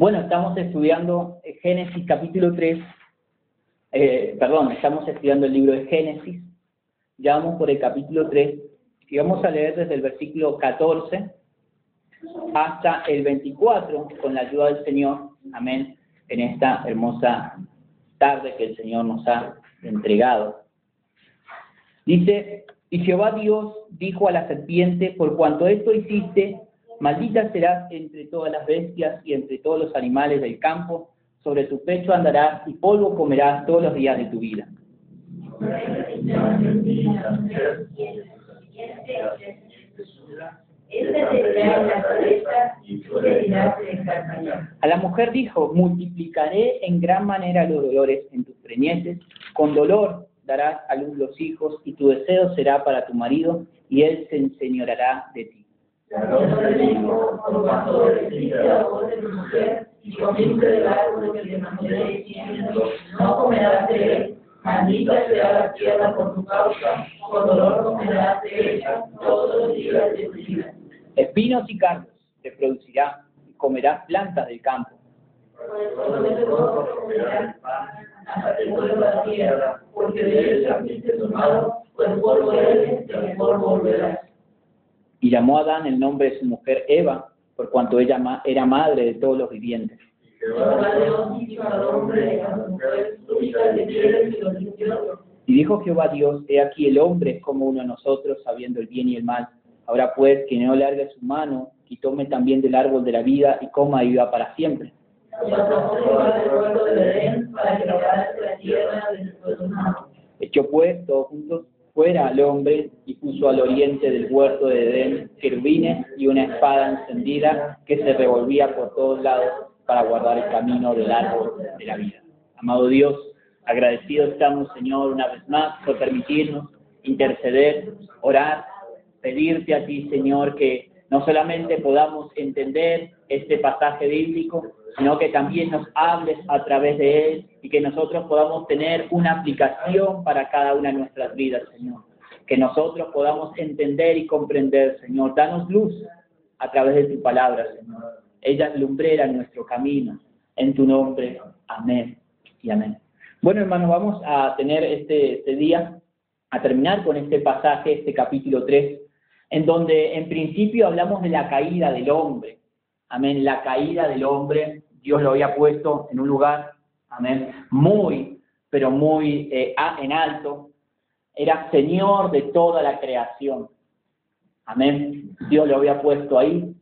Bueno, estamos estudiando Génesis capítulo 3, eh, perdón, estamos estudiando el libro de Génesis, ya vamos por el capítulo 3 y vamos a leer desde el versículo 14 hasta el 24 con la ayuda del Señor, amén, en esta hermosa tarde que el Señor nos ha entregado. Dice, y Jehová Dios dijo a la serpiente, por cuanto esto hiciste, Maldita serás entre todas las bestias y entre todos los animales del campo, sobre tu pecho andarás y polvo comerás todos los días de tu vida. A la mujer dijo, multiplicaré en gran manera los dolores en tus preñeces, con dolor darás a luz los hijos, y tu deseo será para tu marido, y él se enseñorará de ti no dijo, por cuanto recibiste la voz de tu mujer, y comiste del árbol que te mandé diciendo, no comerás de él, maldita sea la tierra por tu causa, con dolor comerás de ella todos los días de tu vida. Espinos y cardos te producirá, y comerás plantas del campo. Porque de él fuiste tomado, pues polvo eres, y polvo volverás. Y llamó a Adán el nombre de su mujer Eva, por cuanto ella era madre de todos los vivientes. Y dijo Jehová Dios, he aquí el hombre es como uno de nosotros, sabiendo el bien y el mal. Ahora pues, que no largue su mano y tome también del árbol de la vida y coma y viva para siempre. Echó pues todos juntos fuera al hombre y puso al oriente del huerto de Edén querubines y una espada encendida que se revolvía por todos lados para guardar el camino del árbol de la vida. Amado Dios, agradecidos estamos, Señor, una vez más por permitirnos interceder, orar, pedirte a ti, Señor, que no solamente podamos entender este pasaje bíblico, sino que también nos hables a través de él y que nosotros podamos tener una aplicación para cada una de nuestras vidas, Señor. Que nosotros podamos entender y comprender, Señor. Danos luz a través de tu palabra, Señor. Ella es lumbrera nuestro camino. En tu nombre, amén y amén. Bueno, hermanos, vamos a tener este, este día, a terminar con este pasaje, este capítulo 3, en donde en principio hablamos de la caída del hombre. Amén, la caída del hombre, Dios lo había puesto en un lugar, amén, muy, pero muy eh, en alto. Era Señor de toda la creación. Amén. Dios lo había puesto ahí.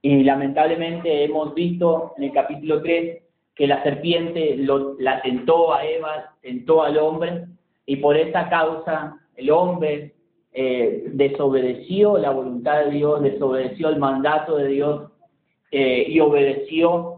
Y lamentablemente hemos visto en el capítulo 3 que la serpiente lo, la tentó a Eva, tentó al hombre, y por esa causa el hombre eh, desobedeció la voluntad de Dios, desobedeció el mandato de Dios eh, y obedeció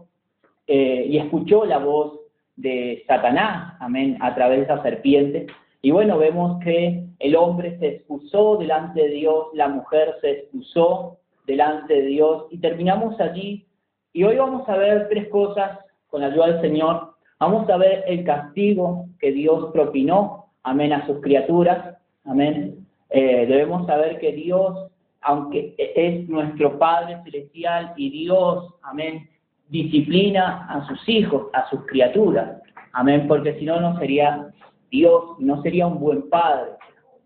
eh, y escuchó la voz de Satanás, amén, a través de esa serpiente. Y bueno, vemos que el hombre se excusó delante de Dios, la mujer se excusó delante de Dios y terminamos allí. Y hoy vamos a ver tres cosas con la ayuda del Señor. Vamos a ver el castigo que Dios propinó, amén, a sus criaturas, amén. Eh, debemos saber que Dios, aunque es nuestro Padre Celestial y Dios, amén, disciplina a sus hijos, a sus criaturas, amén, porque si no, no sería Dios, no sería un buen Padre,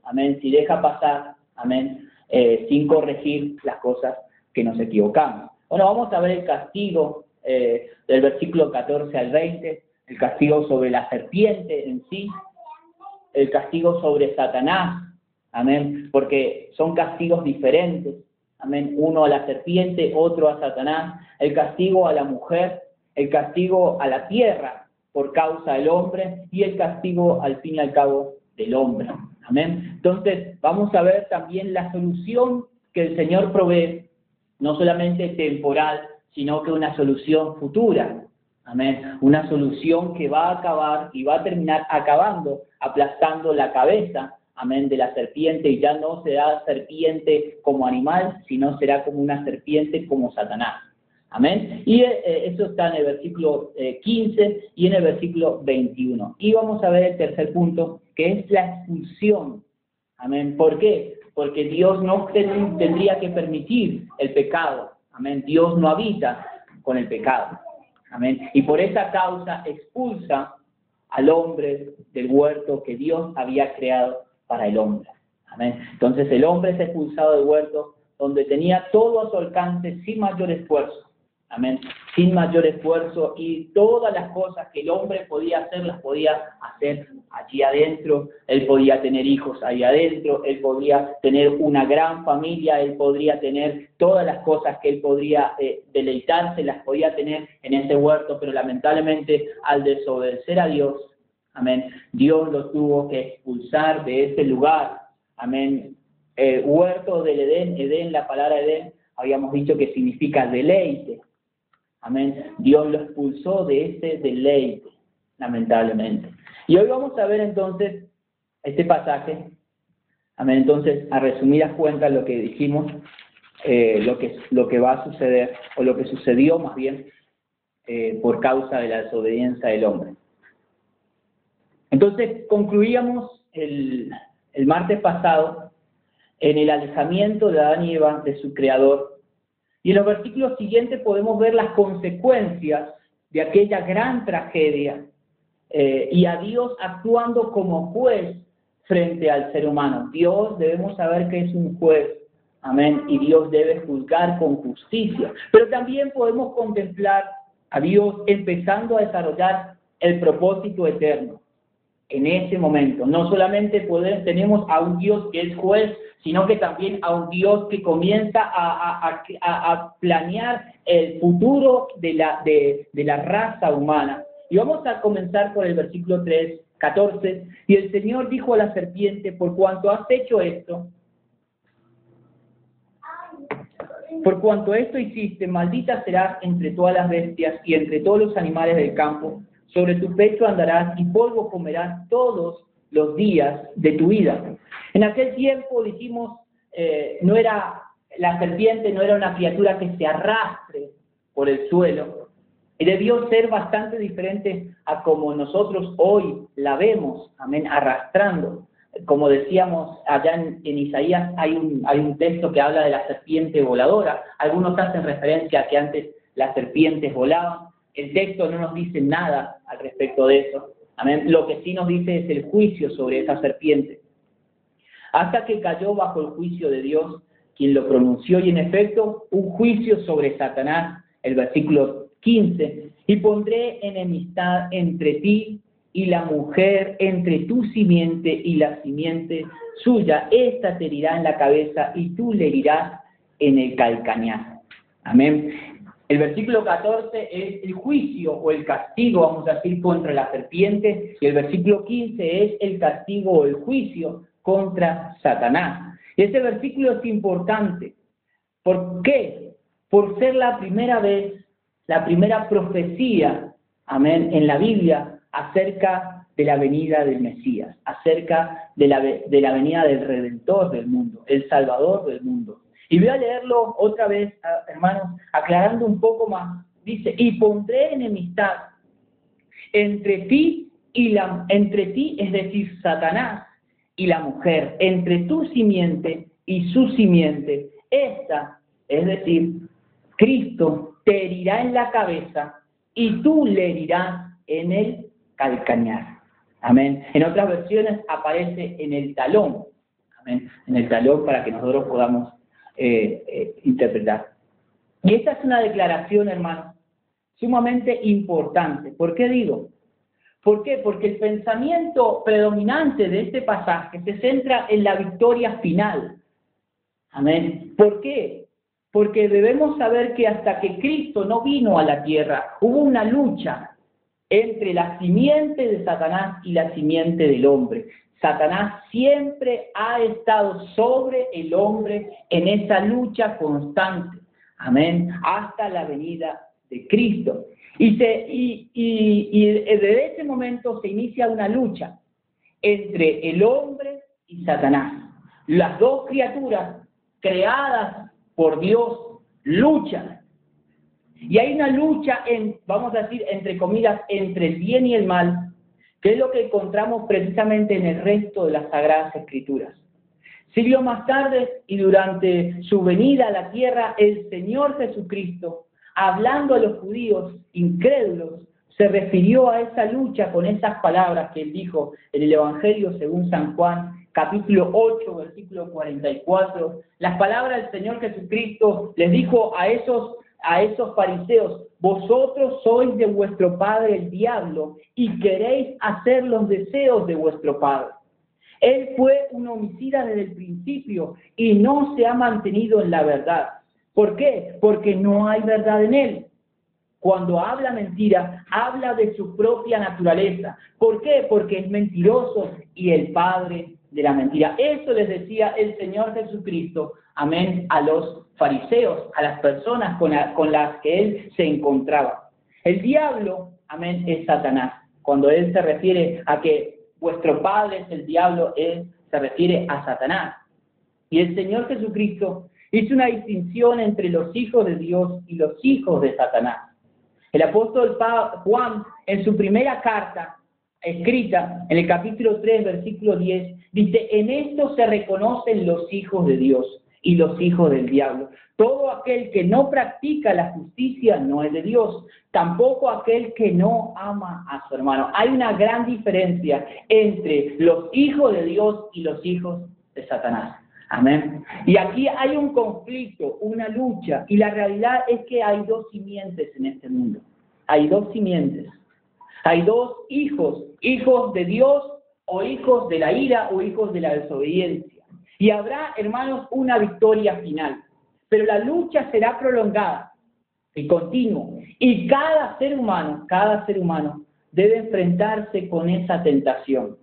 amén, si deja pasar, amén, eh, sin corregir las cosas que nos equivocamos. Bueno, vamos a ver el castigo eh, del versículo 14 al 20, el castigo sobre la serpiente en sí, el castigo sobre Satanás, Amén. Porque son castigos diferentes. Amén. Uno a la serpiente, otro a Satanás. El castigo a la mujer, el castigo a la tierra por causa del hombre y el castigo al fin y al cabo del hombre. Amén. Entonces, vamos a ver también la solución que el Señor provee, no solamente temporal, sino que una solución futura. Amén. Una solución que va a acabar y va a terminar acabando, aplastando la cabeza, amén, de la serpiente y ya no será serpiente como animal, sino será como una serpiente como Satanás. Amén. Y eh, eso está en el versículo 15 eh, y en el versículo 21. Y vamos a ver el tercer punto, que es la expulsión. Amén. ¿Por qué? Porque Dios no tendría que permitir el pecado. Amén. Dios no habita con el pecado. Amén. Y por esa causa expulsa al hombre del huerto que Dios había creado para el hombre. Amén. Entonces el hombre es expulsado del huerto donde tenía todo a su alcance sin mayor esfuerzo. Amén. Sin mayor esfuerzo y todas las cosas que el hombre podía hacer, las podía hacer allí adentro. Él podía tener hijos ahí adentro, él podía tener una gran familia, él podría tener todas las cosas que él podría eh, deleitarse, las podía tener en ese huerto, pero lamentablemente al desobedecer a Dios, amén, Dios lo tuvo que expulsar de ese lugar. Amén. Eh, huerto del Edén, Edén, la palabra Edén, habíamos dicho que significa deleite. Amén. Dios lo expulsó de ese deleite, lamentablemente. Y hoy vamos a ver entonces este pasaje. Amén. Entonces, a resumidas cuentas, lo que dijimos, eh, lo, que, lo que va a suceder, o lo que sucedió más bien, eh, por causa de la desobediencia del hombre. Entonces, concluíamos el, el martes pasado en el alejamiento de Adán y Eva de su creador y en los versículos siguientes podemos ver las consecuencias de aquella gran tragedia eh, y a Dios actuando como juez frente al ser humano. Dios debemos saber que es un juez, amén, y Dios debe juzgar con justicia. Pero también podemos contemplar a Dios empezando a desarrollar el propósito eterno en ese momento. No solamente podemos, tenemos a un Dios que es juez, sino que también a un Dios que comienza a, planear el futuro de la, de, la raza humana. Y vamos a comenzar por el versículo 3, 14. Y el Señor dijo a la serpiente, por cuanto has hecho esto, por cuanto esto hiciste, maldita serás entre todas las bestias y entre todos los animales del campo sobre tu pecho andarás y polvo comerás todos los días de tu vida. En aquel tiempo dijimos, eh, no era, la serpiente no era una criatura que se arrastre por el suelo, y debió ser bastante diferente a como nosotros hoy la vemos, amén, arrastrando. Como decíamos allá en, Isaías, hay un texto que habla de la serpiente voladora. Algunos hacen referencia a que antes las serpientes volaban, el texto no nos dice nada al respecto de eso. Amén. Lo que sí nos dice es el juicio sobre esa serpiente. Hasta que cayó bajo el juicio de Dios, quien lo pronunció, y en efecto, un juicio sobre Satanás, el versículo 15, y pondré enemistad entre ti y la mujer, entre tu simiente y la simiente suya. Esta te herirá en la cabeza y tú le herirás en el calcañar. Amén. El versículo 14 es el juicio o el castigo, vamos a decir, contra la serpiente, y el versículo 15 es el castigo o el juicio contra Satanás. Y este versículo es importante. ¿Por qué? Por ser la primera vez, la primera profecía, amén, en la Biblia acerca de la venida del Mesías, acerca de la, de la venida del Redentor del mundo, el Salvador del mundo. Y voy a leerlo otra vez, hermanos, aclarando un poco más. Dice, y pondré enemistad entre ti y la, entre ti, es decir, Satanás y la mujer, entre tu simiente y su simiente. Esta, es decir, Cristo te herirá en la cabeza y tú le herirás en el calcañar. Amén. En otras versiones aparece en el talón. Amén. En el talón para que nosotros podamos eh, eh, interpretar. Y esta es una declaración, hermano, sumamente importante. ¿Por qué digo? ¿Por? Porque el pensamiento predominante de este pasaje se centra en la victoria final. Amén. ¿Por qué? Porque debemos saber que hasta que Cristo no vino a la tierra, hubo una lucha entre la simiente de Satanás y la simiente del hombre. Satanás siempre ha estado sobre el hombre en esa lucha constante. Amén. Hasta la venida de Cristo. Y, desde ese momento se inicia una lucha entre el hombre y Satanás. Las dos criaturas creadas por Dios luchan. Y hay una lucha, en, vamos a decir, entre comillas, entre el bien y el mal, que es lo que encontramos precisamente en el resto de las Sagradas Escrituras. Siglos más tarde y durante su venida a la tierra, el Señor Jesucristo, hablando a los judíos incrédulos, se refirió a esa lucha con esas palabras que él dijo en el Evangelio según San Juan, capítulo 8, versículo 44. Las palabras del Señor Jesucristo les dijo a esos, a esos fariseos, vosotros sois de vuestro padre el diablo y queréis hacer los deseos de vuestro padre. Él fue un homicida desde el principio y no se ha mantenido en la verdad. ¿Por qué? Porque no hay verdad en él. Cuando habla mentira, habla de su propia naturaleza. ¿Por qué? Porque es mentiroso y el padre de la mentira. Eso les decía el Señor Jesucristo, amén, a los fariseos, a las personas con, con las que él se encontraba. El diablo, amén, es Satanás. Cuando él se refiere a que vuestro padre es el diablo, él se refiere a Satanás. Y el Señor Jesucristo hizo una distinción entre los hijos de Dios y los hijos de Satanás. El apóstol Juan, en su primera carta, escrita en el capítulo 3, versículo 10, dice, en esto se reconocen los hijos de Dios y los hijos del diablo. Todo aquel que no practica la justicia no es de Dios, tampoco aquel que no ama a su hermano. Hay una gran diferencia entre los hijos de Dios y los hijos de Satanás. Amén. Y aquí hay un conflicto, una lucha, y la realidad es que hay dos simientes en este mundo. Hay dos simientes. Hay dos hijos, hijos de Dios o hijos de la ira o hijos de la desobediencia. Y habrá, hermanos, una victoria final. Pero la lucha será prolongada y continua. Y cada ser humano, cada ser humano debe enfrentarse con esa tentación.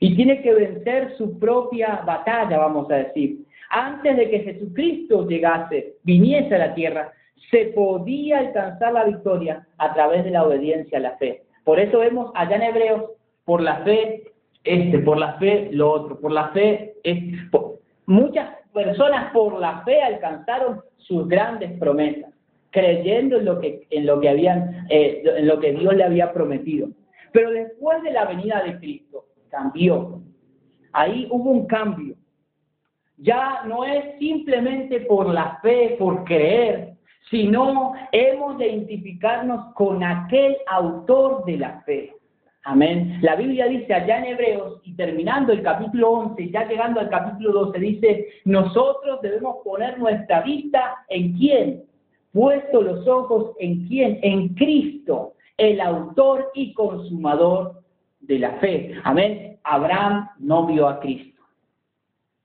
Y tiene que vencer su propia batalla, vamos a decir. Antes de que Jesucristo llegase, viniese a la tierra, se podía alcanzar la victoria a través de la obediencia a la fe. Por eso vemos allá en Hebreos, por la fe, este, por la fe, lo otro, por la fe, muchas personas por la fe alcanzaron sus grandes promesas, creyendo en lo que, en lo que habían, eh, en lo que Dios le había prometido. Pero después de la venida de Cristo, cambió. Ahí hubo un cambio. Ya no es simplemente por la fe, por creer, sino hemos de identificarnos con aquel autor de la fe. Amén. La Biblia dice allá en Hebreos, y terminando el capítulo 11, ya llegando al capítulo 12, dice, nosotros debemos poner nuestra vista en quién, puesto los ojos en quién, en Cristo, el autor y consumador de la fe. Amén. Abraham no vio a Cristo.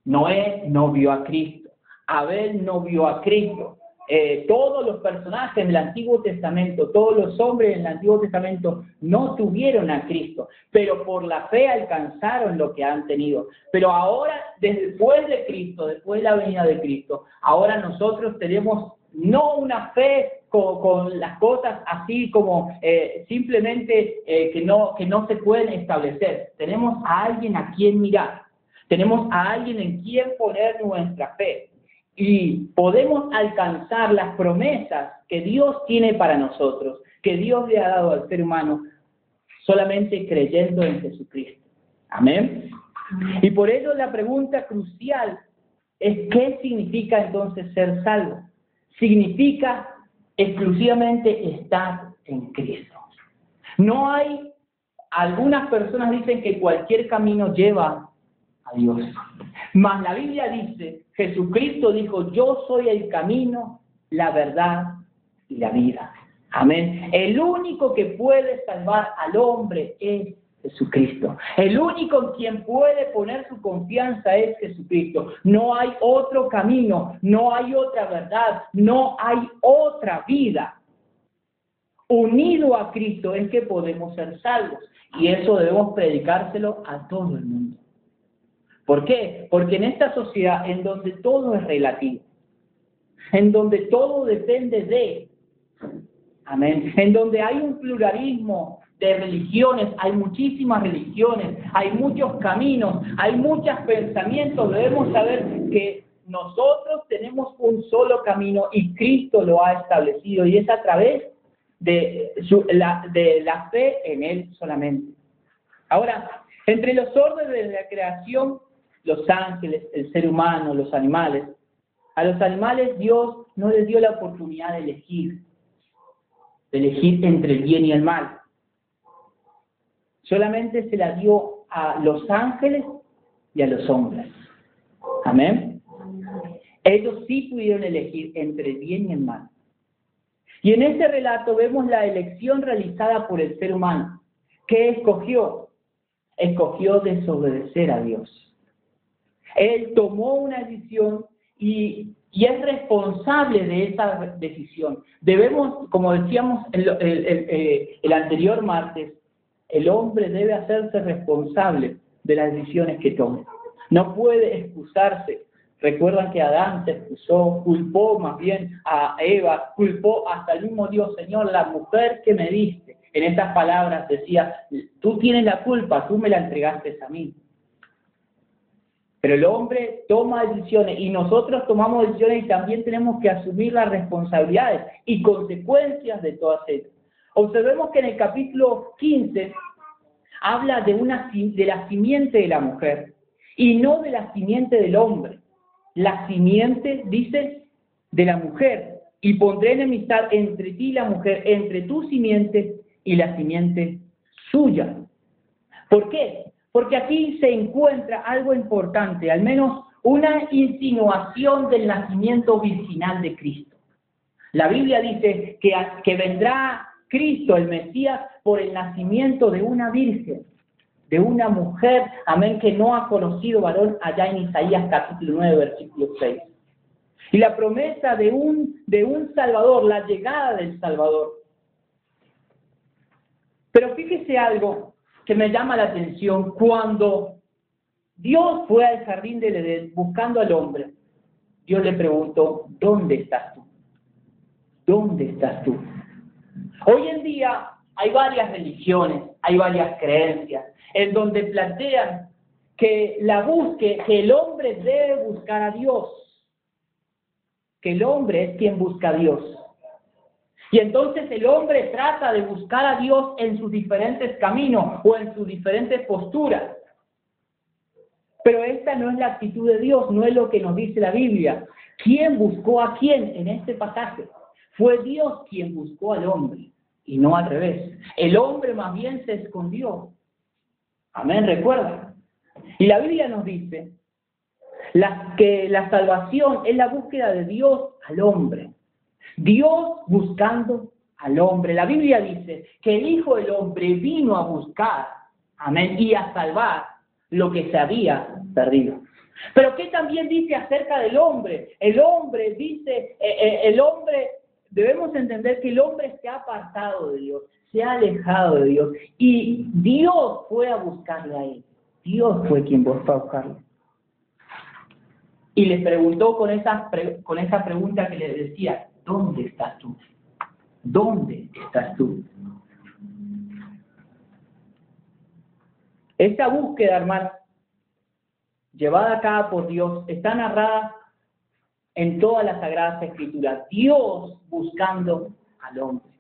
Noé no vio a Cristo. Abel no vio a Cristo. Eh, todos los personajes del Antiguo Testamento, todos los hombres en el Antiguo Testamento no tuvieron a Cristo, pero por la fe alcanzaron lo que han tenido. Pero ahora, después de Cristo, después de la venida de Cristo, ahora nosotros tenemos no una fe con, las cosas así como eh, simplemente eh, que, no, que no se pueden establecer. Tenemos a alguien a quien mirar, tenemos a alguien en quien poner nuestra fe y podemos alcanzar las promesas que Dios tiene para nosotros, que Dios le ha dado al ser humano, solamente creyendo en Jesucristo. Amén. Y por ello la pregunta crucial es ¿qué significa entonces ser salvo? Significa exclusivamente estar en Cristo. No hay, algunas personas dicen que cualquier camino lleva a Dios. Mas la Biblia dice, Jesucristo dijo, yo soy el camino, la verdad y la vida. Amén. El único que puede salvar al hombre es Jesucristo. El único en quien puede poner su confianza es Jesucristo. No hay otro camino, no hay otra verdad, no hay otra vida. Unido a Cristo es que podemos ser salvos. Y eso debemos predicárselo a todo el mundo. ¿Por qué? Porque en esta sociedad en donde todo es relativo, en donde todo depende de, amén, en donde hay un pluralismo de religiones, hay muchísimas religiones, hay muchos caminos, hay muchos pensamientos, debemos saber que nosotros tenemos un solo camino y Cristo lo ha establecido y es a través de, la, de la fe en Él solamente. Ahora, entre los órdenes de la creación, los ángeles, el ser humano, los animales, a los animales Dios no les dio la oportunidad de elegir, de elegir entre el bien y el mal. Solamente se la dio a los ángeles y a los hombres. Amén. Ellos sí pudieron elegir entre el bien y el mal. Y en este relato vemos la elección realizada por el ser humano. ¿Qué escogió? Escogió desobedecer a Dios. Él tomó una decisión y, es responsable de esa decisión. Debemos, como decíamos el, eh, el anterior martes, el hombre debe hacerse responsable de las decisiones que tome. No puede excusarse Recuerdan que Adán se excusó, culpó más bien a Eva, culpó hasta el mismo Dios, Señor, la mujer que me diste. En estas palabras decía, tú tienes la culpa, tú me la entregaste a mí. Pero el hombre toma decisiones y nosotros tomamos decisiones y también tenemos que asumir las responsabilidades y consecuencias de todas ellas. Observemos que en el capítulo 15 habla de, una, de la simiente de la mujer y no de la simiente del hombre la simiente, dice, de la mujer, y pondré enemistad entre ti y la mujer, entre tu simiente y la simiente suya. ¿Por qué? Porque aquí se encuentra algo importante, al menos una insinuación del nacimiento virginal de Cristo. La Biblia dice que, vendrá Cristo, el Mesías, por el nacimiento de una virgen de una mujer, amén, que no ha conocido varón allá en Isaías capítulo 9, versículo 6. Y la promesa de un, de un Salvador, la llegada del Salvador. Pero fíjese algo que me llama la atención. Cuando Dios fue al jardín del Edén buscando al hombre, Dios le preguntó, ¿dónde estás tú? ¿Dónde estás tú? Hoy en día hay varias religiones, hay varias creencias, en donde plantean que la busque, que el hombre debe buscar a Dios, que el hombre es quien busca a Dios. Y entonces el hombre trata de buscar a Dios en sus diferentes caminos o en sus diferentes posturas. Pero esta no es la actitud de Dios, no es lo que nos dice la Biblia. ¿Quién buscó a quién en este pasaje? Fue Dios quien buscó al hombre y no al revés. El hombre más bien se escondió Amén, recuerda. Y la Biblia nos dice que la salvación es la búsqueda de Dios al hombre. Dios buscando al hombre. La Biblia dice que el Hijo del Hombre vino a buscar, amén, y a salvar lo que se había perdido. Pero ¿qué también dice acerca del hombre? El hombre dice, eh, eh, el hombre, debemos entender que el hombre se ha apartado de Dios se ha alejado de Dios y Dios fue a buscarle a él. Dios fue quien fue a buscarle. Y le preguntó con esa, con esa pregunta que le decía, ¿dónde estás tú? ¿Dónde estás tú? Esta búsqueda, hermano, llevada a cabo por Dios, está narrada en todas las sagradas escrituras. Dios buscando al hombre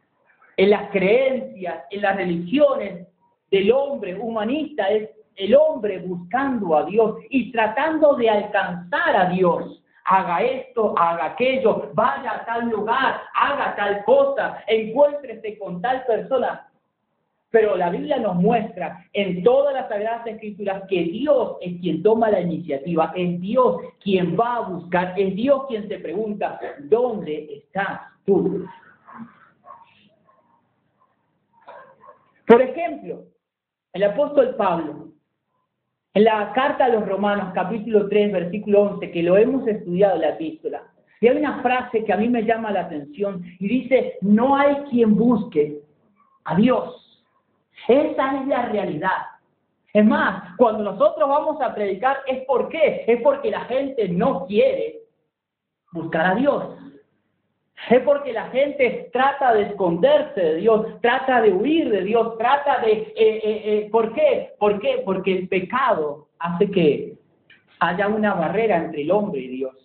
en las creencias, en las religiones del hombre humanista es el hombre buscando a Dios y tratando de alcanzar a Dios. Haga esto, haga aquello, vaya a tal lugar, haga tal cosa, encuéntrese con tal persona. Pero la Biblia nos muestra en todas las Sagradas Escrituras que Dios es quien toma la iniciativa, es Dios quien va a buscar, es Dios quien se pregunta, ¿dónde estás tú? Por ejemplo, el apóstol Pablo, en la carta a los Romanos, capítulo 3, versículo 11, que lo hemos estudiado en la epístola, y hay una frase que a mí me llama la atención y dice, no hay quien busque a Dios. Esa es la realidad. Es más, cuando nosotros vamos a predicar, ¿es por qué? Es porque la gente no quiere buscar a Dios. Es porque la gente trata de esconderse de Dios, trata de huir de Dios, trata de... Eh, eh, eh, ¿Por qué? ¿Por qué? Porque el pecado hace que haya una barrera entre el hombre y Dios.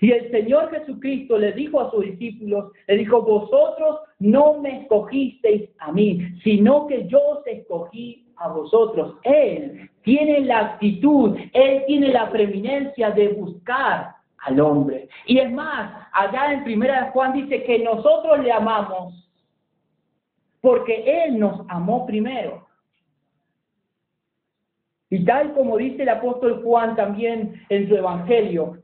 Y el Señor Jesucristo le dijo a sus discípulos, le dijo, vosotros no me escogisteis a mí, sino que yo os escogí a vosotros. Él tiene la actitud, Él tiene la preeminencia de buscar al hombre. Y es más, allá en Primera de Juan dice que nosotros le amamos porque Él nos amó primero. Y tal como dice el apóstol Juan también en su Evangelio,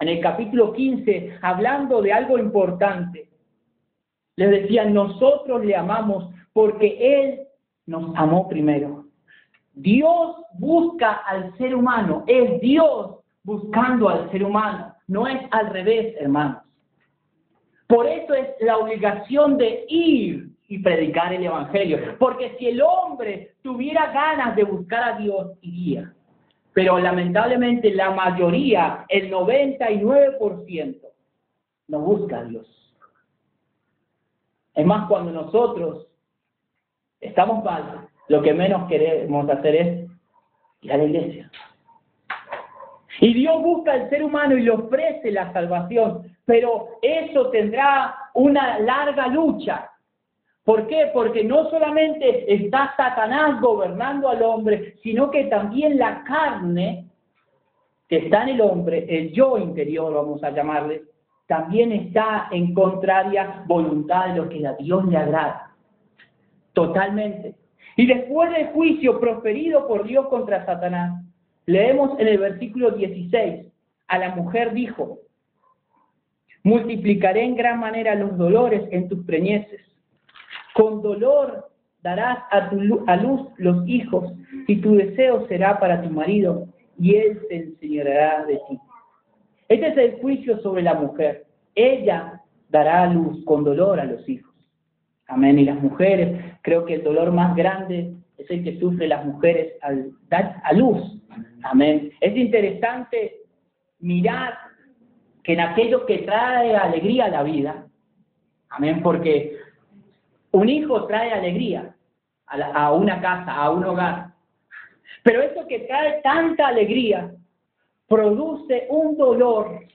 en el capítulo 15, hablando de algo importante, les decía, nosotros le amamos porque Él nos amó primero. Dios busca al ser humano, es Dios buscando al ser humano, no es al revés, hermanos. Por eso es la obligación de ir y predicar el Evangelio, porque si el hombre tuviera ganas de buscar a Dios, iría. Pero lamentablemente la mayoría, el 99%, no busca a Dios. Es más, cuando nosotros estamos mal, lo que menos queremos hacer es ir a la iglesia. Y Dios busca al ser humano y le ofrece la salvación, pero eso tendrá una larga lucha. ¿Por qué? Porque no solamente está Satanás gobernando al hombre, sino que también la carne que está en el hombre, el yo interior, vamos a llamarle, también está en contraria voluntad de lo que a Dios le agrada. Totalmente. Y después del juicio proferido por Dios contra Satanás, leemos en el versículo 16, a la mujer dijo, multiplicaré en gran manera los dolores en tus preñeces con dolor darás a, luz los hijos, y tu deseo será para tu marido, y él se enseñará de ti. Este es el juicio sobre la mujer. Ella dará luz con dolor a los hijos. Amén. Y las mujeres, creo que el dolor más grande es el que sufren las mujeres al dar a luz. Amén. Es interesante mirar que en aquello que trae alegría a la vida, amén, porque un hijo trae alegría a, una casa, a un hogar. Pero eso que trae tanta alegría produce un dolor.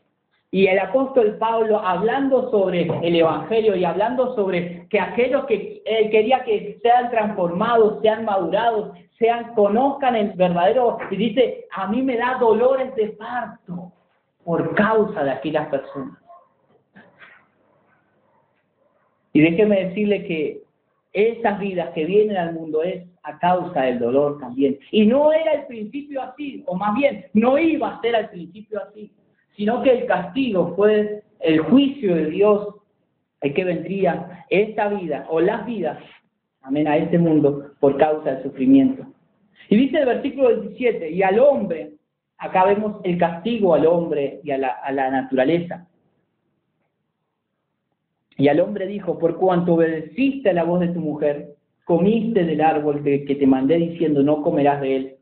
Y el apóstol Pablo, hablando sobre el Evangelio y hablando sobre que aquellos que quería que sean transformados, sean madurados, sean, conozcan el verdadero, y dice, a mí me da dolores de parto por causa de aquellas personas. Y déjeme decirle que esas vidas que vienen al mundo es a causa del dolor también. Y no era el principio así, o más bien, no iba a ser al principio así, sino que el castigo fue el juicio de Dios el que vendría esta vida o las vidas, amén, a este mundo por causa del sufrimiento. Y dice el versículo 17, y al hombre, acá vemos el castigo al hombre y a la, a la naturaleza. Y al hombre dijo, por cuanto obedeciste a la voz de tu mujer, comiste del árbol que, te mandé diciendo, no comerás de él.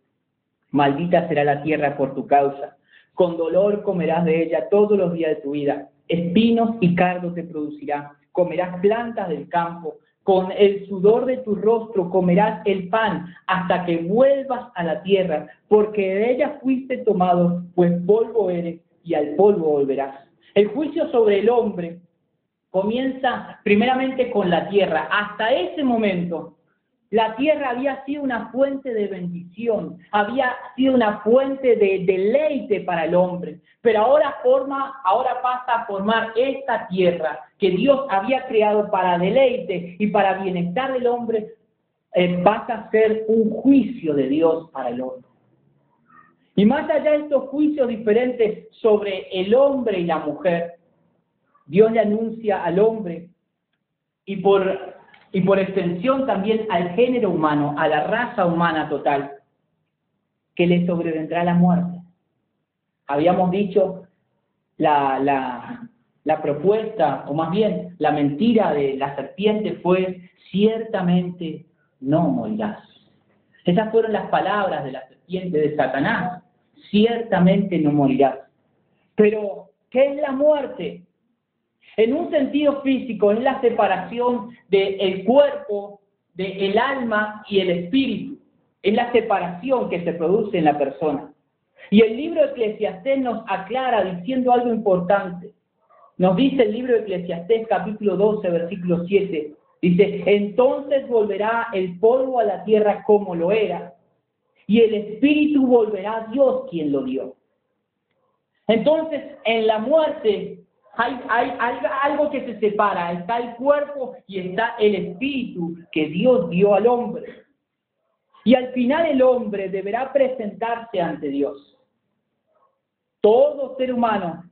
Maldita será la tierra por tu causa. Con dolor comerás de ella todos los días de tu vida. Espinos y cardos te producirá. Comerás plantas del campo. Con el sudor de tu rostro comerás el pan hasta que vuelvas a la tierra, porque de ella fuiste tomado, pues polvo eres y al polvo volverás. El juicio sobre el hombre comienza primeramente con la tierra. Hasta ese momento, la tierra había sido una fuente de bendición, había sido una fuente de deleite para el hombre, pero ahora forma, ahora pasa a formar esta tierra que Dios había creado para deleite y para bienestar del hombre, eh, pasa a ser un juicio de Dios para el hombre. Y más allá de estos juicios diferentes sobre el hombre y la mujer, Dios le anuncia al hombre y por, y por extensión también al género humano, a la raza humana total, que le sobrevendrá la muerte. Habíamos dicho la, la, propuesta, o más bien la mentira de la serpiente fue, ciertamente no morirás. Esas fueron las palabras de la serpiente de Satanás, ciertamente no morirás. Pero, ¿qué es la muerte? En un sentido físico es la separación del cuerpo, del alma y el espíritu. Es la separación que se produce en la persona. Y el libro de Eclesiastés nos aclara diciendo algo importante. Nos dice el libro de Eclesiastés capítulo 12, versículo 7. Dice, entonces volverá el polvo a la tierra como lo era, y el espíritu volverá a Dios quien lo dio. Entonces, en la muerte hay, algo que se separa, está el cuerpo y está el espíritu que Dios dio al hombre. Y al final el hombre deberá presentarse ante Dios. Todo ser humano,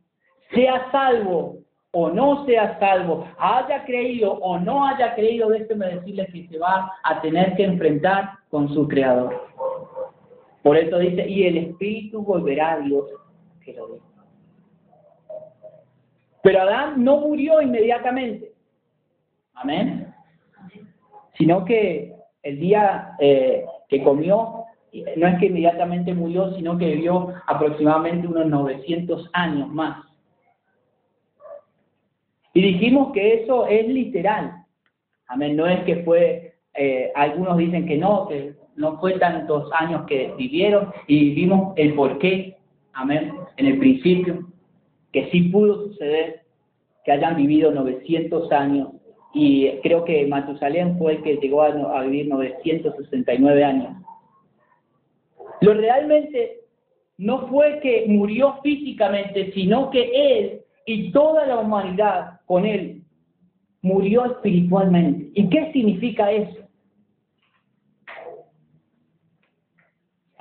sea salvo o no sea salvo, haya creído o no haya creído, déjeme decirle que se va a tener que enfrentar con su Creador. Por eso dice, y el Espíritu volverá a Dios que lo dio. Pero Adán no murió inmediatamente. Amén. Sino que el día eh, que comió, no es que inmediatamente murió, sino que vivió aproximadamente unos 900 años más. Y dijimos que eso es literal. Amén. No es que fue, eh, algunos dicen que no, que no fue tantos años que vivieron y vimos el porqué. Amén. En el principio que sí pudo suceder que hayan vivido 900 años y creo que Matusalén fue el que llegó a, vivir 969 años. Lo realmente no fue que murió físicamente, sino que él y toda la humanidad con él murió espiritualmente. ¿Y qué significa eso?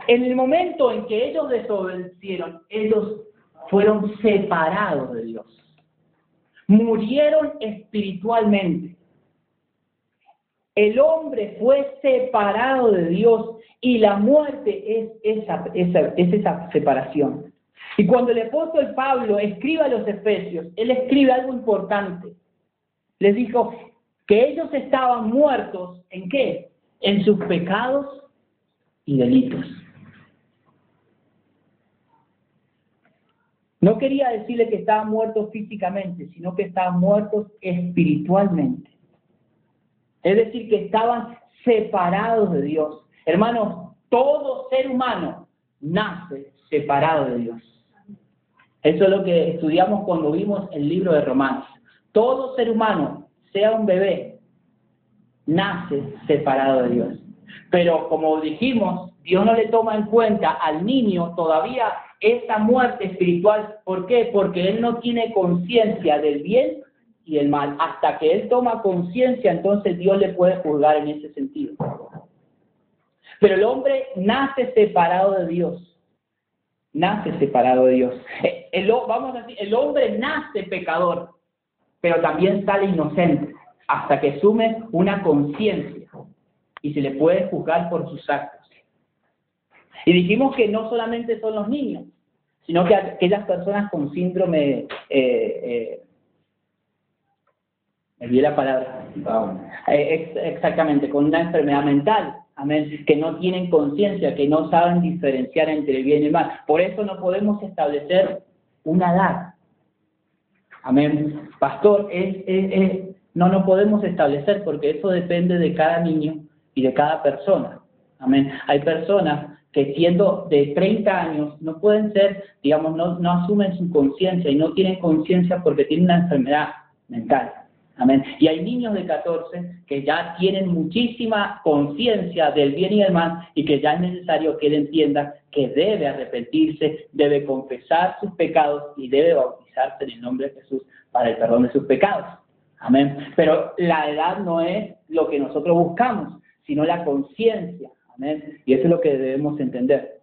En el momento en que ellos desobedecieron, ellos fueron separados de Dios. Murieron espiritualmente. El hombre fue separado de Dios y la muerte es esa, es esa separación. Y cuando el apóstol Pablo escribe a los Efesios, él escribe algo importante. Les dijo que ellos estaban muertos en qué? En sus pecados y delitos. No quería decirle que estaban muertos físicamente, sino que estaban muertos espiritualmente. Es decir, que estaban separados de Dios. Hermanos, todo ser humano nace separado de Dios. Eso es lo que estudiamos cuando vimos el libro de Romanos. Todo ser humano, sea un bebé, nace separado de Dios. Pero como dijimos, Dios no le toma en cuenta al niño todavía esa muerte espiritual. ¿Por qué? Porque él no tiene conciencia del bien y el mal. Hasta que él toma conciencia, entonces Dios le puede juzgar en ese sentido. Pero el hombre nace separado de Dios. Nace separado de Dios. El, vamos a decir, el hombre nace pecador, pero también sale inocente hasta que sume una conciencia y se le puede juzgar por sus actos. Y dijimos que no solamente son los niños, sino que aquellas personas con síndrome, eh, eh, me olvidé la palabra, eh, exactamente, con una enfermedad mental, amén, que no tienen conciencia, que no saben diferenciar entre el bien y el mal. Por eso no podemos establecer una edad. Amén. Pastor, no, no podemos establecer porque eso depende de cada niño y de cada persona. Amén. Hay personas que siendo de 30 años no pueden ser, digamos, no, no asumen su conciencia y no tienen conciencia porque tienen una enfermedad mental. Amén. Y hay niños de 14 que ya tienen muchísima conciencia del bien y del mal y que ya es necesario que él entienda que debe arrepentirse, debe confesar sus pecados y debe bautizarse en el nombre de Jesús para el perdón de sus pecados. Amén. Pero la edad no es lo que nosotros buscamos, sino la conciencia. Y eso es lo que debemos entender.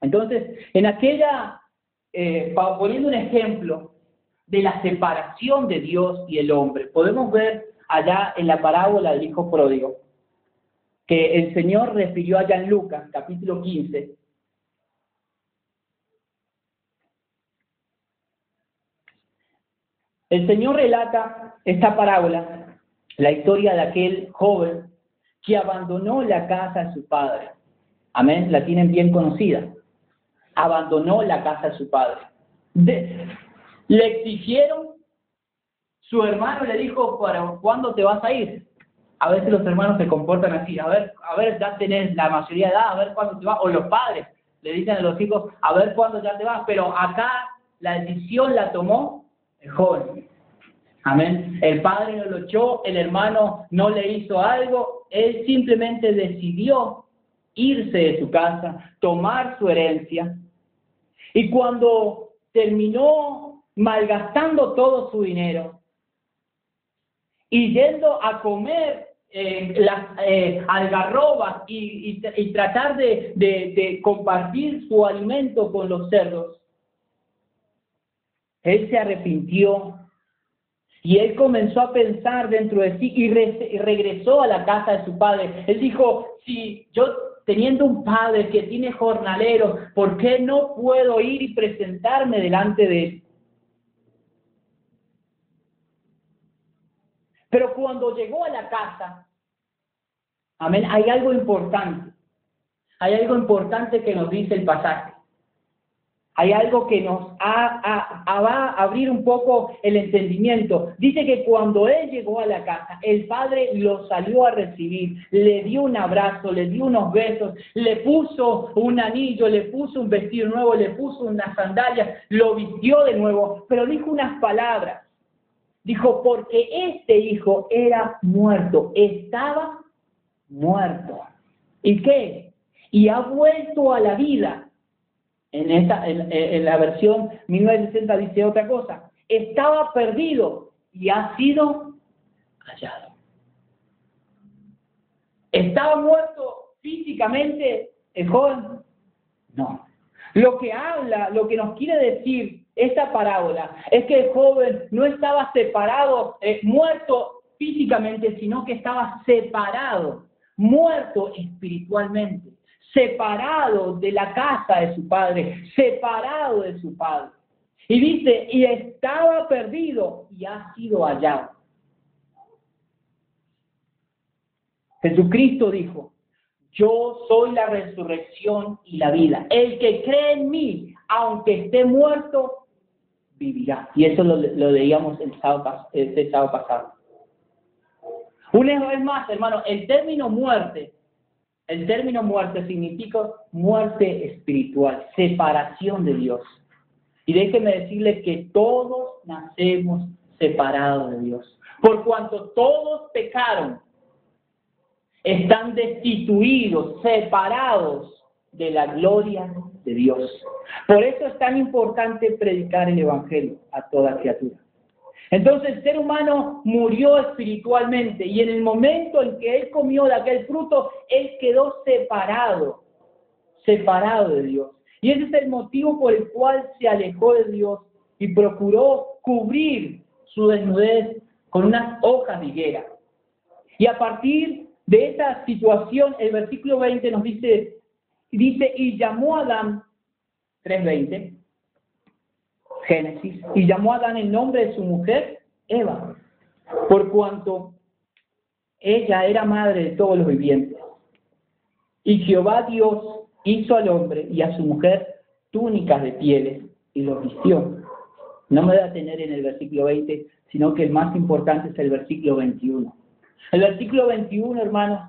Entonces, en aquella, eh, poniendo un ejemplo de la separación de Dios y el hombre, podemos ver allá en la parábola del Hijo Pródigo, que el Señor refirió allá en Lucas, capítulo 15, El Señor relata esta parábola, la historia de aquel joven que abandonó la casa de su padre. Amén, la tienen bien conocida. Abandonó la casa de su padre. le exigieron su hermano le dijo, ¿para cuándo te vas a ir? A veces los hermanos se comportan así, a ver, a ver, ya tenés la mayoría de edad, a ver cuándo te vas, o los padres le dicen a los hijos, a ver cuándo ya te vas, pero acá la decisión la tomó el joven. Amén. El padre no lo echó, el hermano no le hizo algo, él simplemente decidió irse de su casa, tomar su herencia. Y cuando terminó malgastando todo su dinero y yendo a comer eh, las eh, algarrobas y, tratar de compartir su alimento con los cerdos, él se arrepintió y él comenzó a pensar dentro de sí y, regresó a la casa de su padre. Él dijo, si yo teniendo un padre que tiene jornaleros, ¿por qué no puedo ir y presentarme delante de él? Pero cuando llegó a la casa, amén, hay algo importante. Hay algo importante que nos dice el pasaje hay algo que nos va a abrir un poco el entendimiento. Dice que cuando él llegó a la casa, el padre lo salió a recibir, le dio un abrazo, le dio unos besos, le puso un anillo, le puso un vestido nuevo, le puso unas sandalias, lo vistió de nuevo, pero dijo unas palabras. Dijo, porque este hijo era muerto, estaba muerto. ¿Y qué? Y ha vuelto a la vida en, esta, en, la versión 1960 dice otra cosa. Estaba perdido y ha sido hallado. ¿Estaba muerto físicamente el joven? No. Lo que habla, lo que nos quiere decir esta parábola es que el joven no estaba separado, eh, muerto físicamente, sino que estaba separado, muerto espiritualmente separado de la casa de su padre, separado de su padre. Y dice, y estaba perdido y ha sido hallado. Jesucristo dijo, yo soy la resurrección y la vida. El que cree en mí, aunque esté muerto, vivirá. Y eso lo, leíamos el sábado, el sábado pasado. Una vez más, hermano, el término muerte el término muerte significa muerte espiritual, separación de Dios. Y déjeme decirle que todos nacemos separados de Dios. Por cuanto todos pecaron, están destituidos, separados de la gloria de Dios. Por eso es tan importante predicar el Evangelio a toda criatura. Entonces el ser humano murió espiritualmente y en el momento en que él comió de aquel fruto, él quedó separado, separado de Dios. Y ese es el motivo por el cual se alejó de Dios y procuró cubrir su desnudez con unas hojas de higuera. Y a partir de esa situación, el versículo 20 nos dice, dice, y llamó a Adán, 3.20, Génesis, y llamó a Adán el nombre de su mujer, Eva, por cuanto ella era madre de todos los vivientes. Y Jehová Dios hizo al hombre y a su mujer túnicas de pieles y los vistió. No me voy a tener en el versículo 20, sino que el más importante es el versículo 21. El versículo 21, hermanos,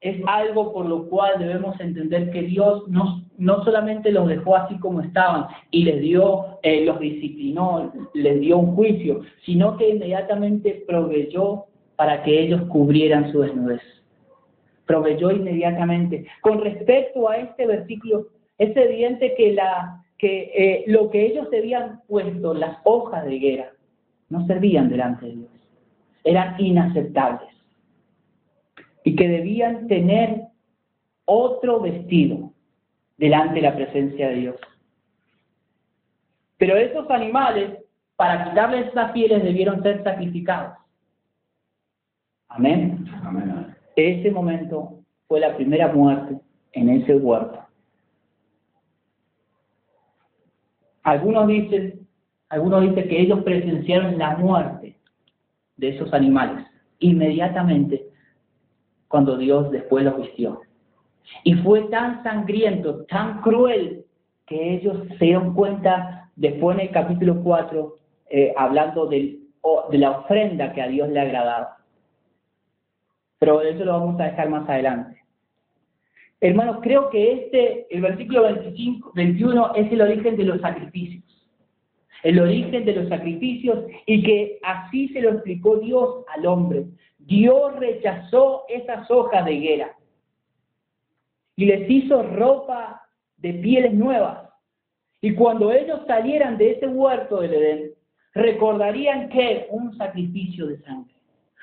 es algo por lo cual debemos entender que Dios no, no solamente los dejó así como estaban y les dio, eh, los disciplinó, les dio un juicio, sino que inmediatamente proveyó para que ellos cubrieran su desnudez. Proveyó inmediatamente. Con respecto a este versículo, es evidente que, la, que eh, lo que ellos habían puesto, las hojas de higuera, no servían delante de Dios. Eran inaceptables y que debían tener otro vestido delante de la presencia de Dios. Pero esos animales, para quitarles las pieles, debieron ser sacrificados. Amén. Amén. Ese momento fue la primera muerte en ese huerto. Algunos dicen, algunos dicen que ellos presenciaron la muerte de esos animales inmediatamente cuando Dios después los vistió. Y fue tan sangriento, tan cruel, que ellos se dieron cuenta después en el capítulo 4, eh, hablando del de la ofrenda que a Dios le agradaba. Pero eso lo vamos a dejar más adelante. Hermanos, creo que este, el versículo 25, 21 es el origen de los sacrificios. El origen de los sacrificios y que así se lo explicó Dios al hombre. Dios rechazó esas hojas de higuera y les hizo ropa de pieles nuevas. Y cuando ellos salieran de ese huerto del Edén, recordarían que un sacrificio de sangre,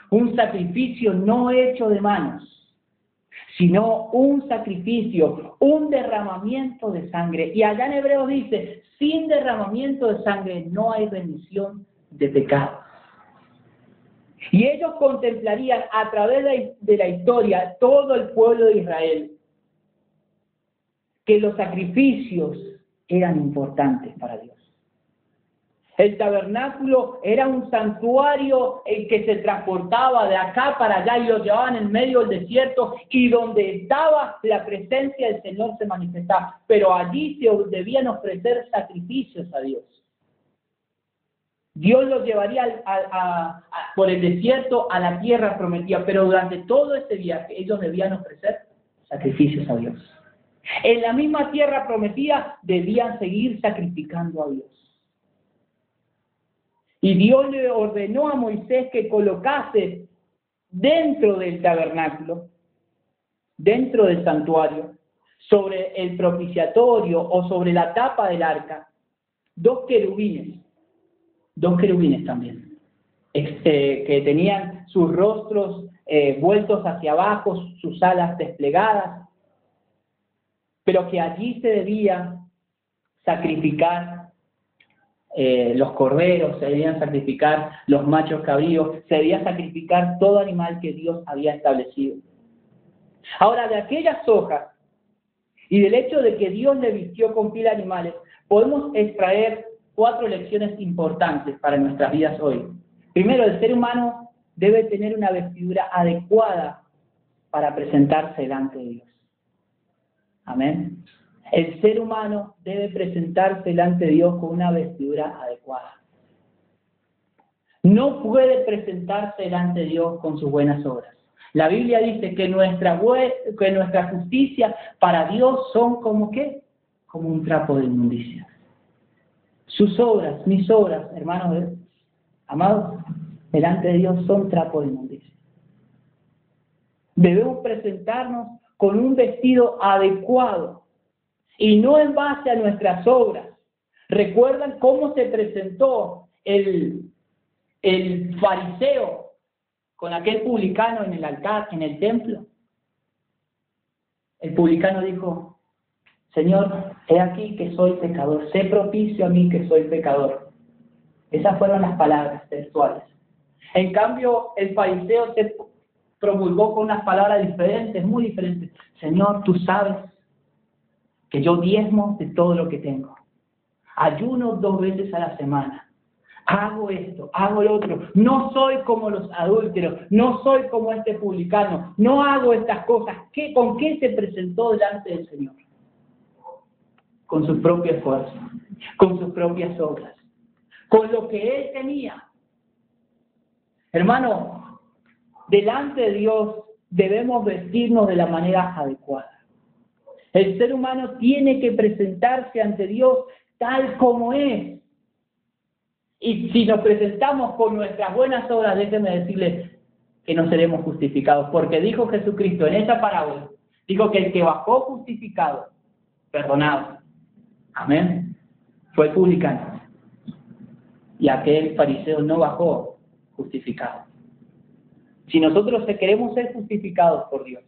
un sacrificio no hecho de manos, sino un sacrificio, un derramamiento de sangre. Y allá en Hebreo dice, sin derramamiento de sangre no hay remisión de pecado. Y ellos contemplarían a través de la historia todo el pueblo de Israel que los sacrificios eran importantes para Dios. El tabernáculo era un santuario en que se transportaba de acá para allá y lo llevaban en medio del desierto y donde estaba la presencia del Señor se manifestaba. Pero allí se debían ofrecer sacrificios a Dios. Dios los llevaría por el desierto a la tierra prometida, pero durante todo ese viaje ellos debían ofrecer sacrificios a Dios. En la misma tierra prometida debían seguir sacrificando a Dios. Y Dios le ordenó a Moisés que colocase dentro del tabernáculo, dentro del santuario, sobre el propiciatorio o sobre la tapa del arca, dos querubines, dos querubines también, este, que tenían sus rostros eh, vueltos hacia abajo, sus alas desplegadas, pero que allí se debía sacrificar eh, los corderos, se debían sacrificar los machos cabríos, se debía sacrificar todo animal que Dios había establecido. Ahora, de aquellas hojas y del hecho de que Dios le vistió con piel animales, podemos extraer cuatro lecciones importantes para nuestras vidas hoy. Primero, el ser humano debe tener una vestidura adecuada para presentarse delante de Dios. Amén. El ser humano debe presentarse delante de Dios con una vestidura adecuada. No puede presentarse delante de Dios con sus buenas obras. La Biblia dice que nuestra, que nuestra justicia para Dios son como qué? Como un trapo de inmundicia. Sus obras, mis obras, hermanos, amados, delante de Dios son trapo de inmundicia. Debemos presentarnos con un vestido adecuado y no en base a nuestras obras. ¿Recuerdan cómo se presentó el, el fariseo con aquel publicano en el altar, en el templo? El publicano dijo, Señor, he aquí que soy pecador, sé propicio a mí que soy pecador. Esas fueron las palabras textuales. En cambio, el fariseo se promulgó con unas palabras diferentes, muy diferentes. Señor, tú sabes que yo diezmo de todo lo que tengo. Ayuno dos veces a la semana. Hago esto, hago lo otro. No soy como los adúlteros, no soy como este publicano, no hago estas cosas. ¿Qué, ¿Con qué se presentó delante del Señor? Con su propio esfuerzo, con sus propias obras, con lo que él tenía. Hermano, delante de Dios debemos vestirnos de la manera adecuada. El ser humano tiene que presentarse ante Dios tal como es. Y si nos presentamos con nuestras buenas obras, déjenme decirles que no seremos justificados, porque dijo Jesucristo en esa parábola, dijo que el que bajó justificado, perdonado, amén, fue publicano. Y aquel fariseo no bajó justificado. Si nosotros queremos ser justificados por Dios,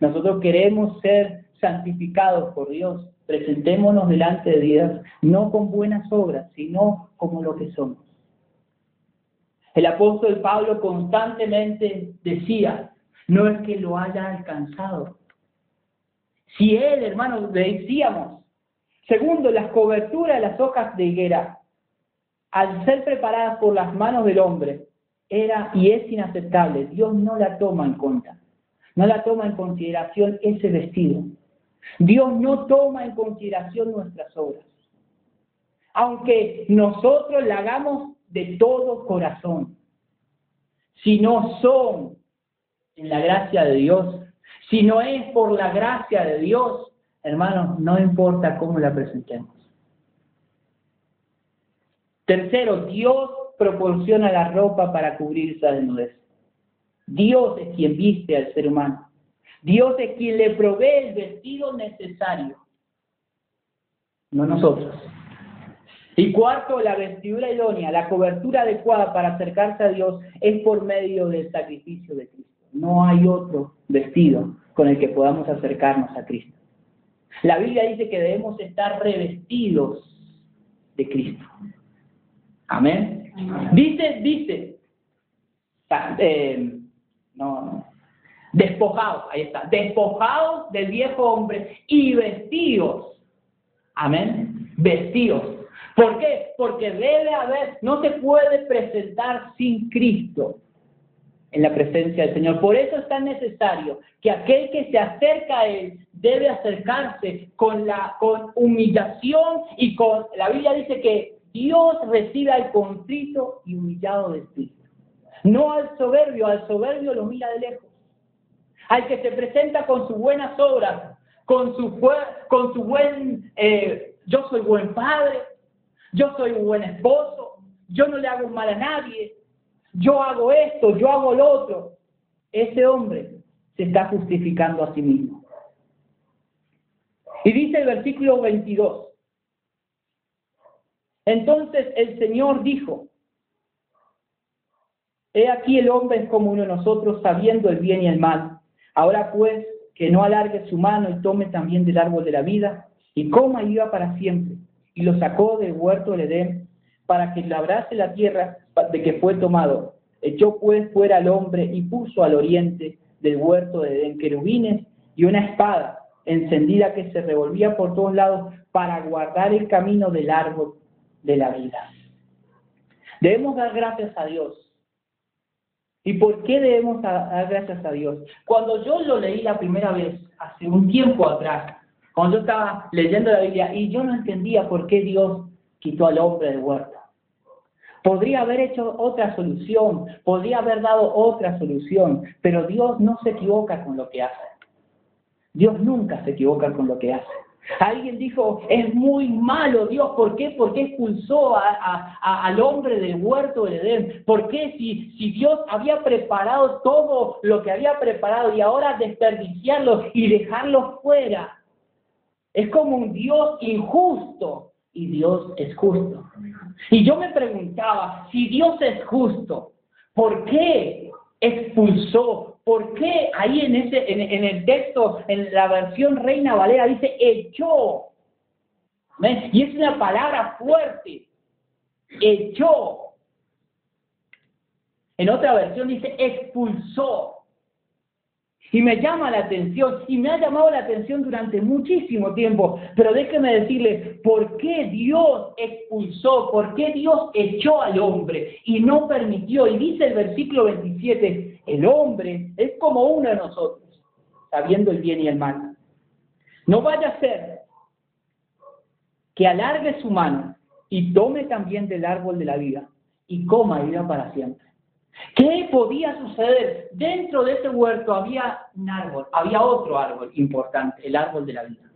nosotros queremos ser santificados por Dios, presentémonos delante de Dios no con buenas obras, sino como lo que somos. El apóstol Pablo constantemente decía, no es que lo haya alcanzado. Si él, hermanos, decíamos, segundo, las coberturas de las hojas de higuera, al ser preparadas por las manos del hombre, era y es inaceptable. Dios no la toma en cuenta. No la toma en consideración ese vestido. Dios no toma en consideración nuestras obras. Aunque nosotros la hagamos de todo corazón. Si no son en la gracia de Dios, si no es por la gracia de Dios, hermanos, no importa cómo la presentemos. Tercero, Dios proporciona la ropa para cubrir esa desnudez. Dios es quien viste al ser humano. Dios es quien le provee el vestido necesario, no nosotros. Y cuarto, la vestidura idónea, la cobertura adecuada para acercarse a Dios es por medio del sacrificio de Cristo. No hay otro vestido con el que podamos acercarnos a Cristo. La Biblia dice que debemos estar revestidos de Cristo. Amén. Dice, dice, eh, no, despojados, ahí está, despojados del viejo hombre y vestidos. Amén. Vestidos. ¿Por qué? Porque debe haber, no se puede presentar sin Cristo en la presencia del Señor. Por eso es tan necesario que aquel que se acerca a Él debe acercarse con, la, con humillación y con, la Biblia dice que Dios recibe al contrito y humillado de espíritu. No al soberbio, al soberbio lo mira de lejos. Al que se presenta con sus buenas obras, con su, con su buen, eh, yo soy buen padre, yo soy un buen esposo, yo no le hago mal a nadie, yo hago esto, yo hago lo otro. Ese hombre se está justificando a sí mismo. Y dice el versículo 22. Entonces el Señor dijo, He aquí el hombre es como uno de nosotros, sabiendo el bien y el mal. Ahora pues, que no alargue su mano y tome también del árbol de la vida, y coma y viva para siempre. Y lo sacó del huerto del Edén, para que labrase la tierra de que fue tomado. Echó pues fuera al hombre y puso al oriente del huerto de Edén querubines y una espada encendida que se revolvía por todos lados para guardar el camino del árbol de la vida. Debemos dar gracias a Dios. ¿Y por qué debemos dar gracias a Dios? Cuando yo lo leí la primera vez, hace un tiempo atrás, cuando yo estaba leyendo la Biblia y yo no entendía por qué Dios quitó al hombre del huerto. Podría haber hecho otra solución, podría haber dado otra solución, pero Dios no se equivoca con lo que hace. Dios nunca se equivoca con lo que hace. Alguien dijo, es muy malo Dios, ¿por qué? Porque expulsó al hombre del huerto del Edén. ¿Por qué si, si Dios había preparado todo lo que había preparado y ahora desperdiciarlo y dejarlo fuera? Es como un Dios injusto y Dios es justo. Y yo me preguntaba, si Dios es justo, ¿por qué expulsó? ¿Por qué ahí en, ese, en, el texto, en la versión Reina Valera, dice echó? Y es una palabra fuerte. Echó. En otra versión dice expulsó. Y me llama la atención, y me ha llamado la atención durante muchísimo tiempo, pero déjeme decirle, ¿por qué Dios expulsó, por qué Dios echó al hombre y no permitió? Y dice el versículo 27, el hombre es como uno de nosotros, sabiendo el bien y el mal. No vaya a ser que alargue su mano y tome también del árbol de la vida y coma vida para siempre. ¿Qué podía suceder? Dentro de ese huerto había un árbol, había otro árbol importante, el árbol de la vida.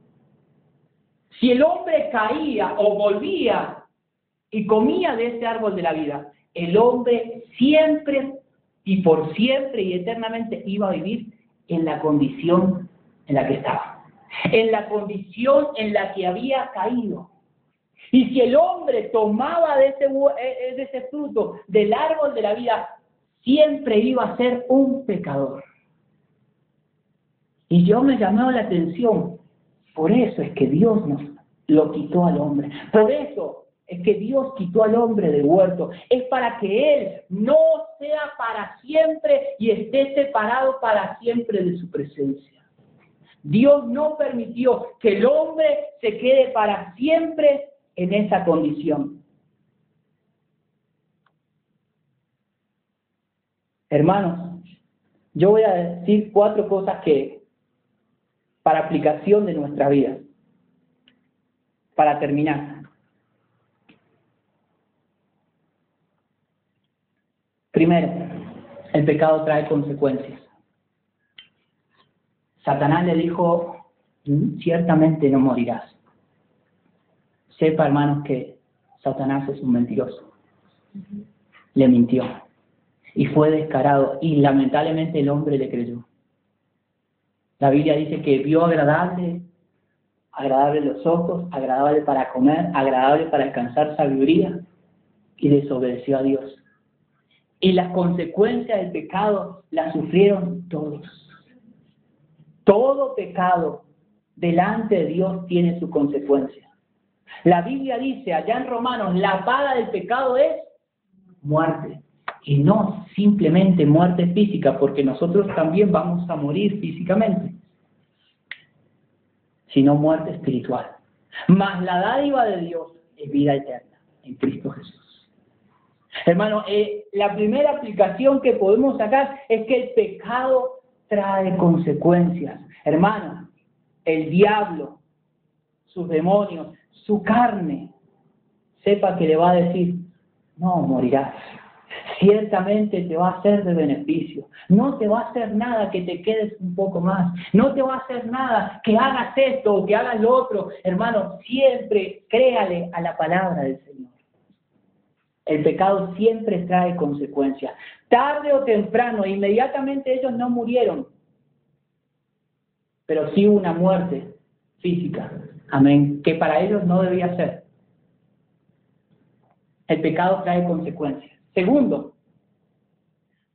Si el hombre caía o volvía y comía de ese árbol de la vida, el hombre siempre y por siempre y eternamente iba a vivir en la condición en la que estaba, en la condición en la que había caído. Y si el hombre tomaba de ese, de ese fruto del árbol de la vida, siempre iba a ser un pecador. Y yo me llamaba la atención, por eso es que Dios nos lo quitó al hombre. Por eso es que Dios quitó al hombre del huerto. Es para que Él no sea para siempre y esté separado para siempre de su presencia. Dios no permitió que el hombre se quede para siempre en esa condición. Hermanos, yo voy a decir cuatro cosas que, para aplicación de nuestra vida, para terminar. Primero, el pecado trae consecuencias. Satanás le dijo, ciertamente no morirás. Sepa, hermanos, que Satanás es un mentiroso. Le mintió. Y fue descarado. Y lamentablemente el hombre le creyó. La Biblia dice que vio agradable, agradable los ojos, agradable para comer, agradable para alcanzar sabiduría, y desobedeció a Dios. Y las consecuencias del pecado las sufrieron todos. Todo pecado delante de Dios tiene su consecuencia. La Biblia dice allá en Romanos, la paga del pecado es muerte. Y no simplemente muerte física, porque nosotros también vamos a morir físicamente, sino muerte espiritual. Mas la dádiva de Dios es vida eterna en Cristo Jesús. Hermano, eh, la primera aplicación que podemos sacar es que el pecado trae consecuencias. Hermano, el diablo, sus demonios, su carne, sepa que le va a decir, no morirás. Ciertamente te va a hacer de beneficio. No te va a hacer nada que te quedes un poco más. No te va a hacer nada que hagas esto o que hagas lo otro. Hermano, siempre créale a la palabra del Señor. El pecado siempre trae consecuencias. Tarde o temprano, inmediatamente ellos no murieron, pero sí una muerte física. Amén. Que para ellos no debía ser. El pecado trae consecuencias. Segundo,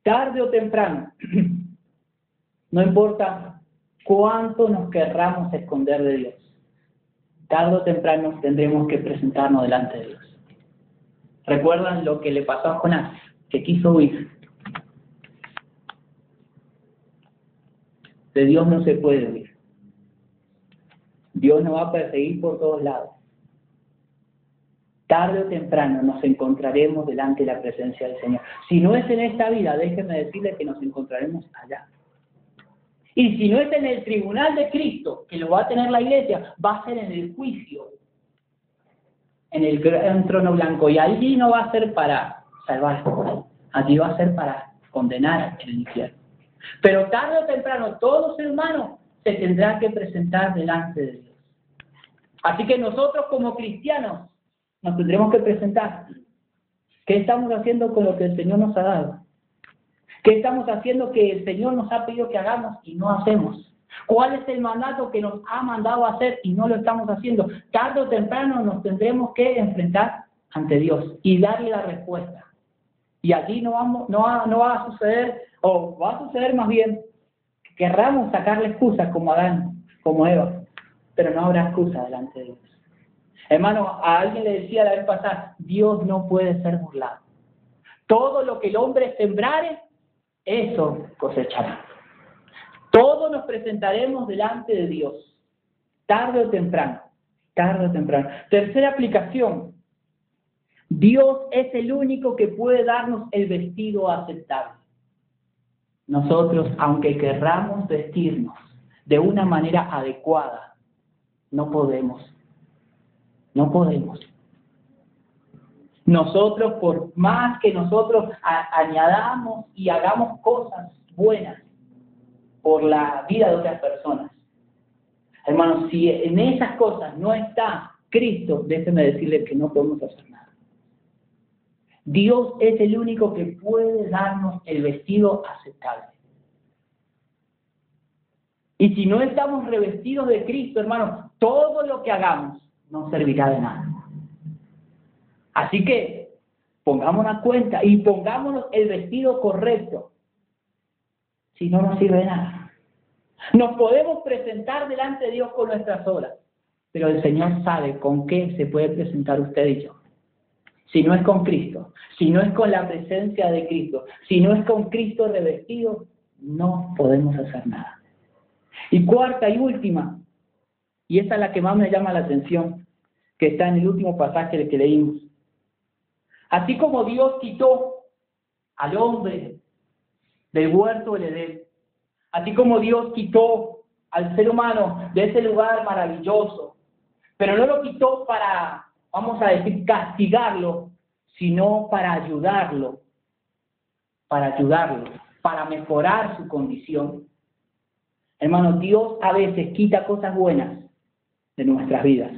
tarde o temprano, no importa cuánto nos querramos esconder de Dios, tarde o temprano tendremos que presentarnos delante de Dios. ¿Recuerdan lo que le pasó a Jonás? Que quiso huir. De Dios no se puede huir. Dios nos va a perseguir por todos lados. Tarde o temprano nos encontraremos delante de la presencia del Señor. Si no es en esta vida, déjenme decirles que nos encontraremos allá. Y si no es en el tribunal de Cristo, que lo va a tener la iglesia, va a ser en el juicio, en el gran trono blanco. Y allí no va a ser para salvar, allí va a ser para condenar en el infierno. Pero tarde o temprano, todo ser humano se tendrá que presentar delante de Dios. Así que nosotros como cristianos nos tendremos que presentar. ¿Qué estamos haciendo con lo que el Señor nos ha dado? ¿Qué estamos haciendo que el Señor nos ha pedido que hagamos y no hacemos? ¿Cuál es el mandato que nos ha mandado hacer y no lo estamos haciendo? Tarde o temprano nos tendremos que enfrentar ante Dios y darle la respuesta. Y allí no, vamos, no, va, no va a suceder, o va a suceder más bien, que querramos sacarle excusas como Adán, como Eva pero no habrá excusa delante de Dios. Hermano, a alguien le decía la vez pasada, Dios no puede ser burlado. Todo lo que el hombre sembrare, eso cosechará. Todos nos presentaremos delante de Dios, tarde o temprano, tarde o temprano. Tercera aplicación, Dios es el único que puede darnos el vestido aceptable. Nosotros, aunque querramos vestirnos de una manera adecuada, no podemos. No podemos. Nosotros, por más que nosotros añadamos y hagamos cosas buenas por la vida de otras personas, hermanos, si en esas cosas no está Cristo, déjeme decirle que no podemos hacer nada. Dios es el único que puede darnos el vestido aceptable. Y si no estamos revestidos de Cristo, hermanos, todo lo que hagamos no servirá de nada. Así que pongámonos cuenta y pongámonos el vestido correcto. Si no, no sirve de nada. Nos podemos presentar delante de Dios con nuestras obras, pero el Señor sabe con qué se puede presentar usted y yo. Si no es con Cristo, si no es con la presencia de Cristo, si no es con Cristo revestido, no podemos hacer nada. Y cuarta y última, y esta es la que más me llama la atención, que está en el último pasaje que leímos. Así como Dios quitó al hombre del huerto del Edén, así como Dios quitó al ser humano de ese lugar maravilloso, pero no lo quitó para, vamos a decir, castigarlo, sino para ayudarlo para ayudarlo, para mejorar su condición. Hermano, Dios a veces quita cosas buenas de nuestras vidas.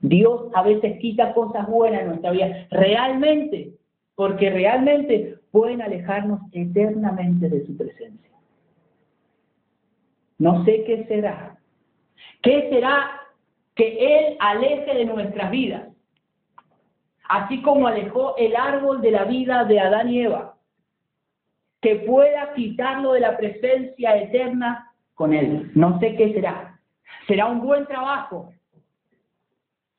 Dios a veces quita cosas buenas de nuestra vida, realmente, porque realmente pueden alejarnos eternamente de su presencia. No sé qué será. ¿Qué será que Él aleje de nuestras vidas? Así como alejó el árbol de la vida de Adán y Eva, que pueda quitarlo de la presencia eterna con Él. No sé qué será. Será un buen trabajo.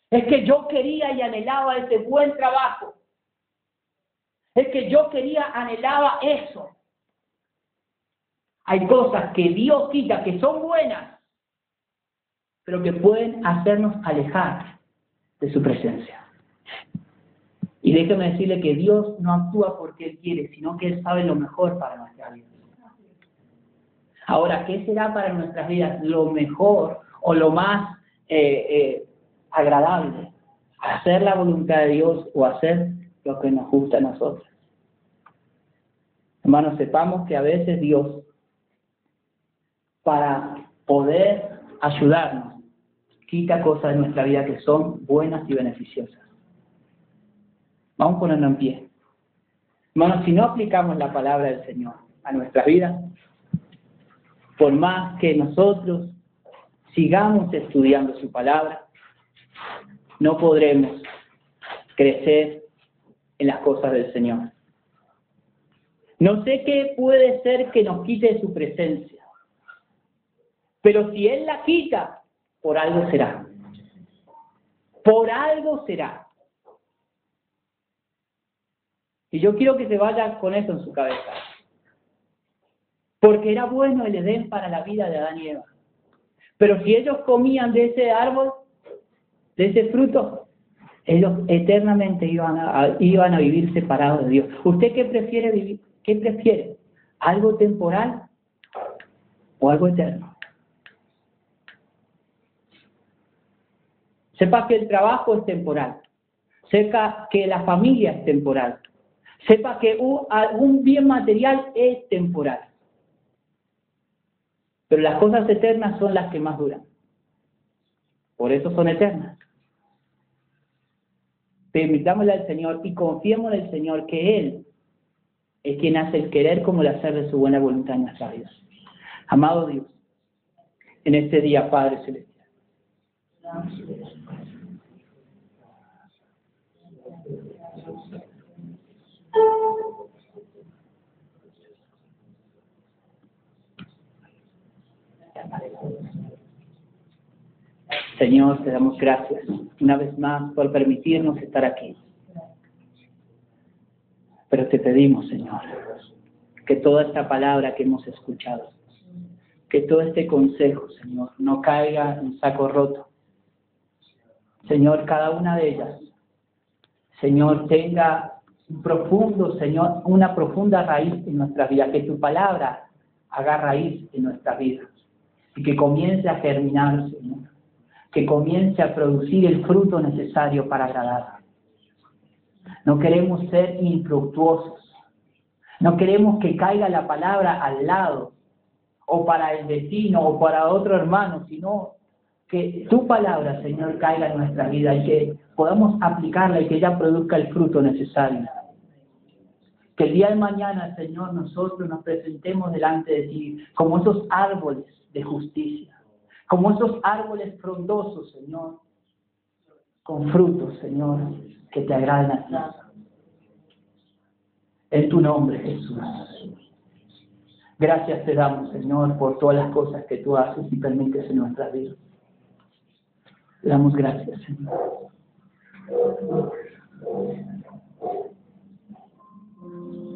Es que yo quería y anhelaba ese buen trabajo. Es que yo quería, anhelaba eso. Hay cosas que Dios quita que son buenas, pero que pueden hacernos alejar de su presencia. Y déjeme decirle que Dios no actúa porque Él quiere, sino que Él sabe lo mejor para nuestras vidas. Ahora, ¿qué será para nuestras vidas lo mejor o lo más eh, eh, agradable? ¿Hacer la voluntad de Dios o hacer lo que nos gusta a nosotros? Hermanos, sepamos que a veces Dios, para poder ayudarnos, quita cosas de nuestra vida que son buenas y beneficiosas. Vamos ponernos en pie. Hermanos, si no aplicamos la palabra del Señor a nuestras vidas, por más que nosotros sigamos estudiando su palabra, no podremos crecer en las cosas del Señor. No sé qué puede ser que nos quite su presencia, pero si Él la quita, por algo será. Por algo será. Y yo quiero que se vaya con eso en su cabeza. Porque era bueno el Edén para la vida de Adán y Eva. Pero si ellos comían de ese árbol, de ese fruto, ellos eternamente iban a, iban a vivir separados de Dios. ¿Usted qué prefiere vivir? ¿Qué prefiere? ¿Algo temporal o algo eterno? Sepa que el trabajo es temporal. Sepa que la familia es temporal. Sepa que un bien material es temporal. Pero las cosas eternas son las que más duran. Por eso son eternas. Permitámosle al Señor y confiemos en el Señor que Él es quien hace el querer como el hacer de su buena voluntad en nuestra vida. Amado Dios, en este día, Padre Celestial. Señor, te damos gracias una vez más por permitirnos estar aquí. Pero te pedimos, Señor, que toda esta palabra que hemos escuchado, que todo este consejo, Señor, no caiga en saco roto. Señor, cada una de ellas, Señor, tenga un profundo, Señor, una profunda raíz en nuestra vida, que tu palabra haga raíz en nuestra vida y que comience a germinar, Señor, que comience a producir el fruto necesario para agradar. No queremos ser infructuosos, no queremos que caiga la palabra al lado o para el vecino o para otro hermano, sino que tu palabra, Señor, caiga en nuestra vida y que podamos aplicarla y que ella produzca el fruto necesario. Que el día de mañana, Señor, nosotros nos presentemos delante de ti como esos árboles de justicia, como esos árboles frondosos, Señor, con frutos, Señor, que te agraden a ti. En tu nombre, Jesús. Gracias te damos, Señor, por todas las cosas que tú haces y permites en nuestra vida. Te damos gracias, Señor.